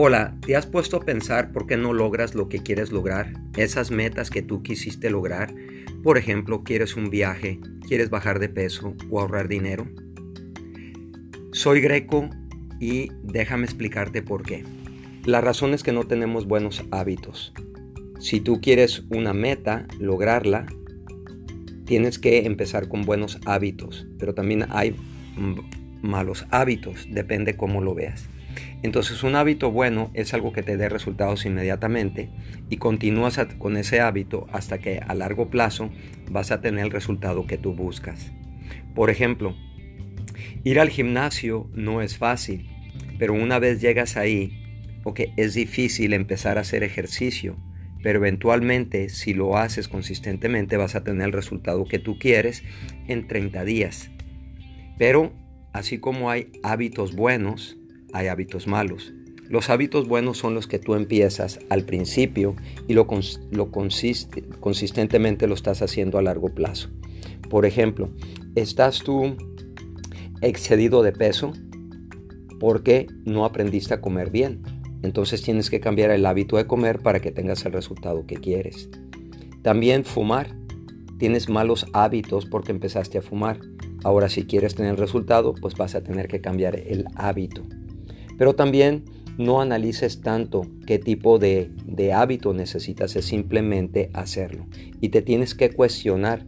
Hola, ¿te has puesto a pensar por qué no logras lo que quieres lograr? Esas metas que tú quisiste lograr. Por ejemplo, quieres un viaje, quieres bajar de peso o ahorrar dinero. Soy Greco y déjame explicarte por qué. La razón es que no tenemos buenos hábitos. Si tú quieres una meta, lograrla, tienes que empezar con buenos hábitos, pero también hay malos hábitos, depende cómo lo veas. Entonces un hábito bueno es algo que te dé resultados inmediatamente y continúas con ese hábito hasta que a largo plazo vas a tener el resultado que tú buscas. Por ejemplo, ir al gimnasio no es fácil, pero una vez llegas ahí, ok, es difícil empezar a hacer ejercicio, pero eventualmente si lo haces consistentemente vas a tener el resultado que tú quieres en 30 días. Pero así como hay hábitos buenos, hay hábitos malos. Los hábitos buenos son los que tú empiezas al principio y lo, lo consistentemente lo estás haciendo a largo plazo. Por ejemplo, ¿estás tú excedido de peso porque no aprendiste a comer bien? Entonces tienes que cambiar el hábito de comer para que tengas el resultado que quieres. También fumar. Tienes malos hábitos porque empezaste a fumar. Ahora si quieres tener el resultado, pues vas a tener que cambiar el hábito. Pero también no analices tanto qué tipo de, de hábito necesitas, es simplemente hacerlo. Y te tienes que cuestionar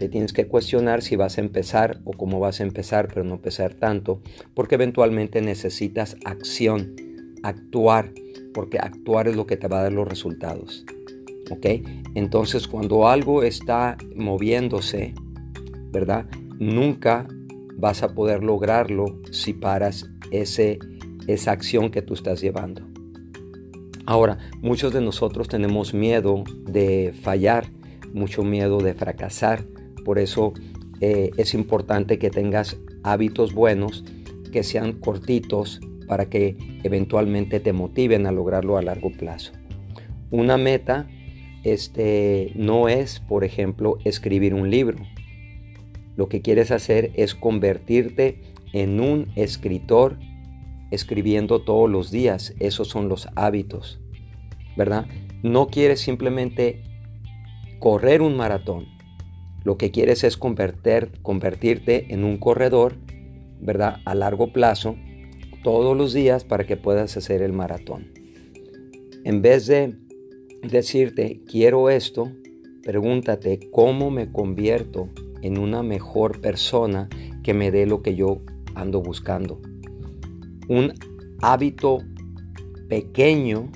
te tienes que cuestionar si vas a empezar o cómo vas a empezar, pero no empezar tanto, porque eventualmente necesitas acción actuar, porque actuar es lo que te va a dar los resultados. ¿Ok? Entonces cuando algo está moviéndose, ¿verdad? Nunca vas a poder lograrlo si paras ese, esa acción que tú estás llevando. Ahora, muchos de nosotros tenemos miedo de fallar, mucho miedo de fracasar. Por eso eh, es importante que tengas hábitos buenos, que sean cortitos, para que eventualmente te motiven a lograrlo a largo plazo. Una meta este, no es, por ejemplo, escribir un libro. Lo que quieres hacer es convertirte en un escritor escribiendo todos los días. Esos son los hábitos, ¿verdad? No quieres simplemente correr un maratón. Lo que quieres es convertir, convertirte en un corredor, ¿verdad? A largo plazo todos los días para que puedas hacer el maratón. En vez de decirte, quiero esto, pregúntate cómo me convierto en una mejor persona que me dé lo que yo ando buscando. Un hábito pequeño,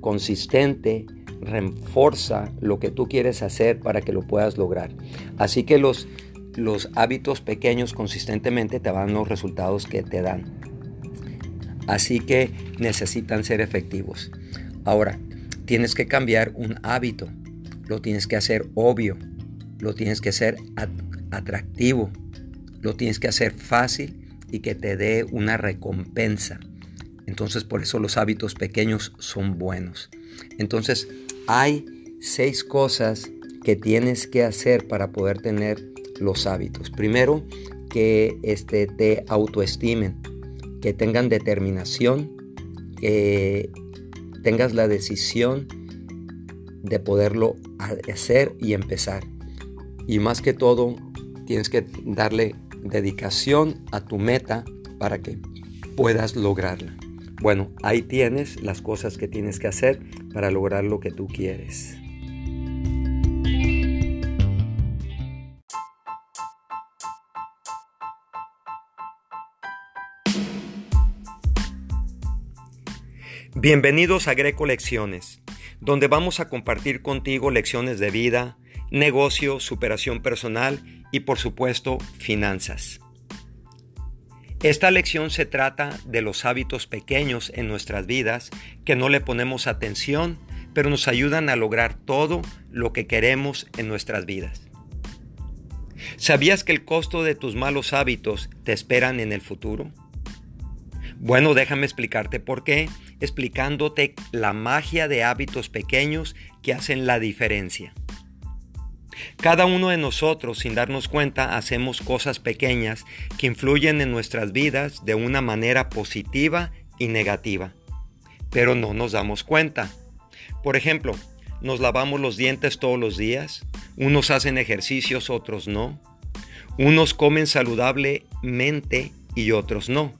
consistente, refuerza lo que tú quieres hacer para que lo puedas lograr. Así que los, los hábitos pequeños consistentemente te van los resultados que te dan. Así que necesitan ser efectivos. Ahora, tienes que cambiar un hábito. Lo tienes que hacer obvio. Lo tienes que hacer atractivo. Lo tienes que hacer fácil y que te dé una recompensa. Entonces por eso los hábitos pequeños son buenos. Entonces hay seis cosas que tienes que hacer para poder tener los hábitos. Primero, que este, te autoestimen que tengan determinación, que tengas la decisión de poderlo hacer y empezar. Y más que todo, tienes que darle dedicación a tu meta para que puedas lograrla. Bueno, ahí tienes las cosas que tienes que hacer para lograr lo que tú quieres. Bienvenidos a Greco Lecciones, donde vamos a compartir contigo lecciones de vida, negocio, superación personal y por supuesto finanzas. Esta lección se trata de los hábitos pequeños en nuestras vidas que no le ponemos atención, pero nos ayudan a lograr todo lo que queremos en nuestras vidas. ¿Sabías que el costo de tus malos hábitos te esperan en el futuro? Bueno, déjame explicarte por qué, explicándote la magia de hábitos pequeños que hacen la diferencia. Cada uno de nosotros, sin darnos cuenta, hacemos cosas pequeñas que influyen en nuestras vidas de una manera positiva y negativa. pero no nos damos cuenta. Por ejemplo, nos lavamos los dientes todos los días, unos hacen ejercicios, otros no. Unos comen saludablemente y otros no.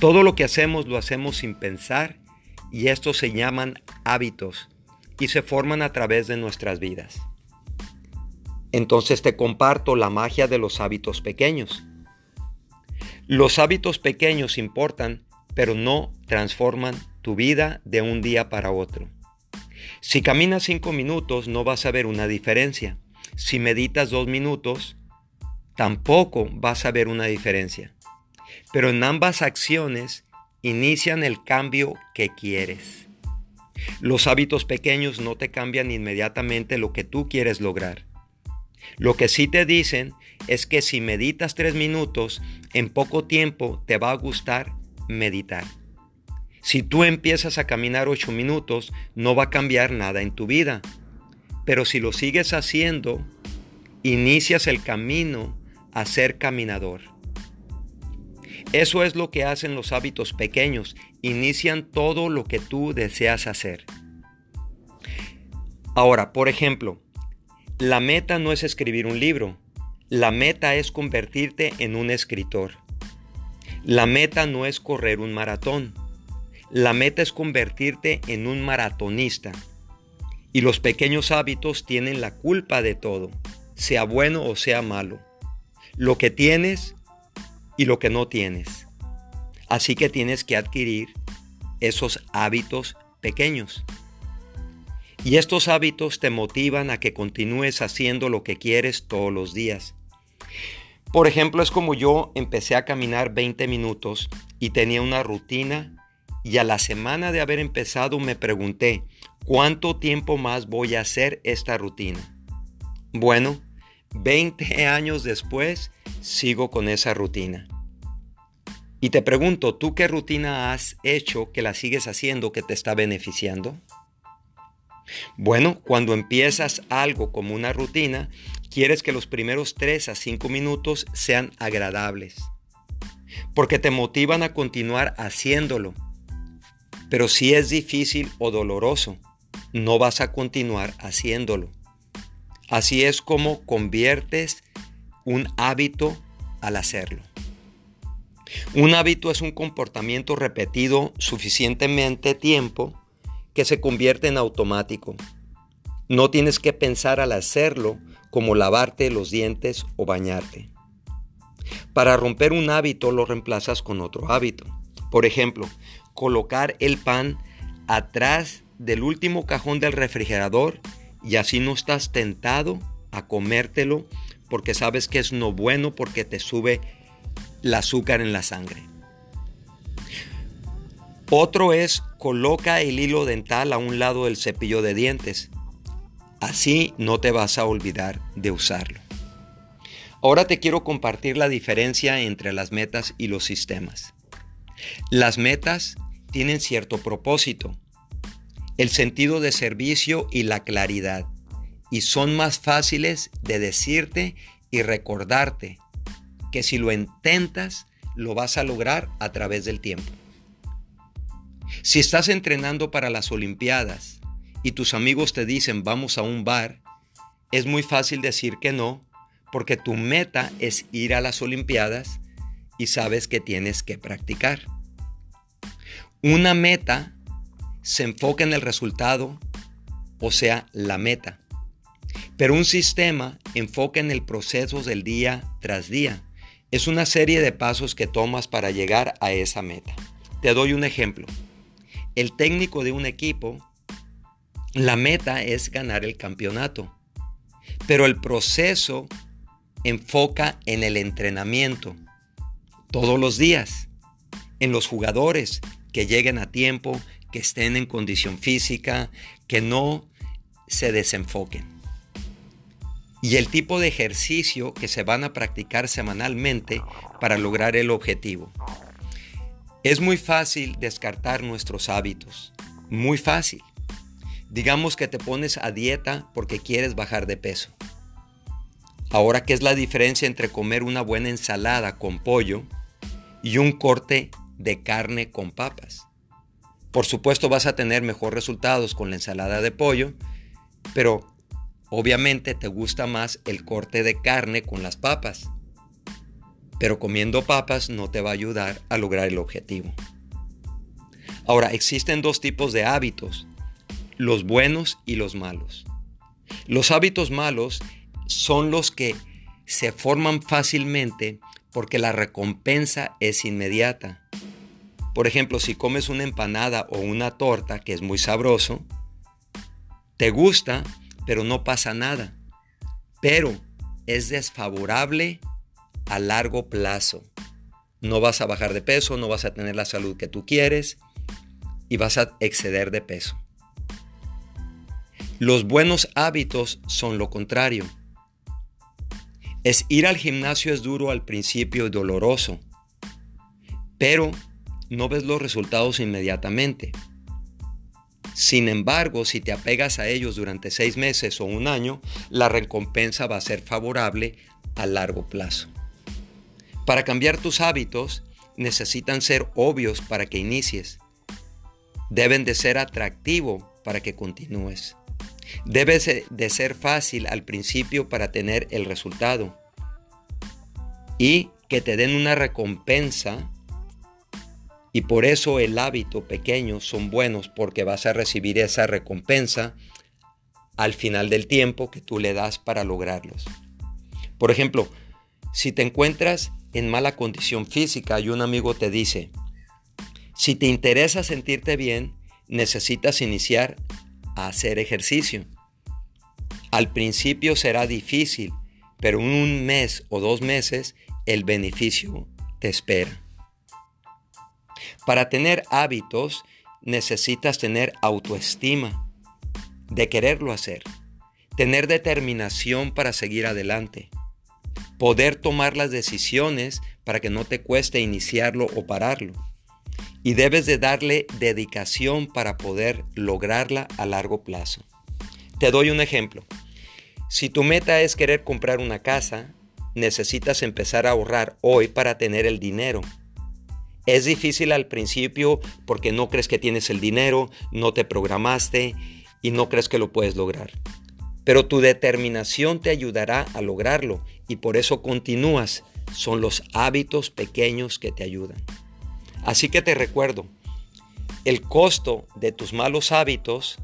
Todo lo que hacemos lo hacemos sin pensar y estos se llaman hábitos y se forman a través de nuestras vidas. Entonces te comparto la magia de los hábitos pequeños. Los hábitos pequeños importan, pero no transforman tu vida de un día para otro. Si caminas cinco minutos no vas a ver una diferencia. Si meditas dos minutos, tampoco vas a ver una diferencia. Pero en ambas acciones inician el cambio que quieres. Los hábitos pequeños no te cambian inmediatamente lo que tú quieres lograr. Lo que sí te dicen es que si meditas tres minutos, en poco tiempo te va a gustar meditar. Si tú empiezas a caminar ocho minutos, no va a cambiar nada en tu vida. Pero si lo sigues haciendo, inicias el camino a ser caminador. Eso es lo que hacen los hábitos pequeños, inician todo lo que tú deseas hacer. Ahora, por ejemplo, la meta no es escribir un libro, la meta es convertirte en un escritor. La meta no es correr un maratón, la meta es convertirte en un maratonista. Y los pequeños hábitos tienen la culpa de todo, sea bueno o sea malo. Lo que tienes y lo que no tienes. Así que tienes que adquirir esos hábitos pequeños. Y estos hábitos te motivan a que continúes haciendo lo que quieres todos los días. Por ejemplo, es como yo empecé a caminar 20 minutos y tenía una rutina y a la semana de haber empezado me pregunté, ¿cuánto tiempo más voy a hacer esta rutina? Bueno, 20 años después sigo con esa rutina. Y te pregunto, ¿tú qué rutina has hecho que la sigues haciendo que te está beneficiando? Bueno, cuando empiezas algo como una rutina, quieres que los primeros 3 a 5 minutos sean agradables, porque te motivan a continuar haciéndolo. Pero si es difícil o doloroso, no vas a continuar haciéndolo. Así es como conviertes un hábito al hacerlo. Un hábito es un comportamiento repetido suficientemente tiempo que se convierte en automático. No tienes que pensar al hacerlo como lavarte los dientes o bañarte. Para romper un hábito lo reemplazas con otro hábito. Por ejemplo, colocar el pan atrás del último cajón del refrigerador y así no estás tentado a comértelo porque sabes que es no bueno porque te sube el azúcar en la sangre. Otro es coloca el hilo dental a un lado del cepillo de dientes. Así no te vas a olvidar de usarlo. Ahora te quiero compartir la diferencia entre las metas y los sistemas. Las metas tienen cierto propósito, el sentido de servicio y la claridad, y son más fáciles de decirte y recordarte que si lo intentas, lo vas a lograr a través del tiempo. Si estás entrenando para las Olimpiadas y tus amigos te dicen vamos a un bar, es muy fácil decir que no, porque tu meta es ir a las Olimpiadas y sabes que tienes que practicar. Una meta se enfoca en el resultado, o sea, la meta. Pero un sistema enfoca en el proceso del día tras día. Es una serie de pasos que tomas para llegar a esa meta. Te doy un ejemplo el técnico de un equipo, la meta es ganar el campeonato, pero el proceso enfoca en el entrenamiento todos los días, en los jugadores que lleguen a tiempo, que estén en condición física, que no se desenfoquen. Y el tipo de ejercicio que se van a practicar semanalmente para lograr el objetivo. Es muy fácil descartar nuestros hábitos, muy fácil. Digamos que te pones a dieta porque quieres bajar de peso. Ahora, ¿qué es la diferencia entre comer una buena ensalada con pollo y un corte de carne con papas? Por supuesto vas a tener mejores resultados con la ensalada de pollo, pero obviamente te gusta más el corte de carne con las papas. Pero comiendo papas no te va a ayudar a lograr el objetivo. Ahora, existen dos tipos de hábitos, los buenos y los malos. Los hábitos malos son los que se forman fácilmente porque la recompensa es inmediata. Por ejemplo, si comes una empanada o una torta, que es muy sabroso, te gusta, pero no pasa nada. Pero es desfavorable a largo plazo. No vas a bajar de peso, no vas a tener la salud que tú quieres y vas a exceder de peso. Los buenos hábitos son lo contrario. Es ir al gimnasio es duro al principio y doloroso, pero no ves los resultados inmediatamente. Sin embargo, si te apegas a ellos durante seis meses o un año, la recompensa va a ser favorable a largo plazo. Para cambiar tus hábitos, necesitan ser obvios para que inicies. Deben de ser atractivos para que continúes. Debe de ser fácil al principio para tener el resultado y que te den una recompensa y por eso el hábito pequeño son buenos porque vas a recibir esa recompensa al final del tiempo que tú le das para lograrlos. Por ejemplo, si te encuentras en mala condición física y un amigo te dice, si te interesa sentirte bien, necesitas iniciar hacer ejercicio. Al principio será difícil, pero en un mes o dos meses el beneficio te espera. Para tener hábitos necesitas tener autoestima, de quererlo hacer, tener determinación para seguir adelante, poder tomar las decisiones para que no te cueste iniciarlo o pararlo y debes de darle dedicación para poder lograrla a largo plazo. Te doy un ejemplo. Si tu meta es querer comprar una casa, necesitas empezar a ahorrar hoy para tener el dinero. Es difícil al principio porque no crees que tienes el dinero, no te programaste y no crees que lo puedes lograr. Pero tu determinación te ayudará a lograrlo y por eso continúas. Son los hábitos pequeños que te ayudan. Así que te recuerdo, el costo de tus malos hábitos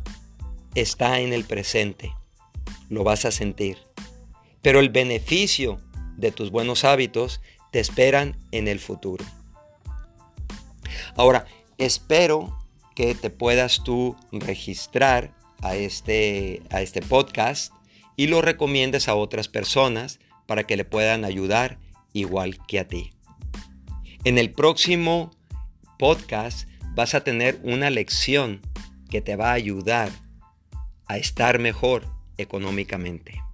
está en el presente, lo vas a sentir, pero el beneficio de tus buenos hábitos te esperan en el futuro. Ahora, espero que te puedas tú registrar a este, a este podcast y lo recomiendes a otras personas para que le puedan ayudar igual que a ti. En el próximo podcast vas a tener una lección que te va a ayudar a estar mejor económicamente.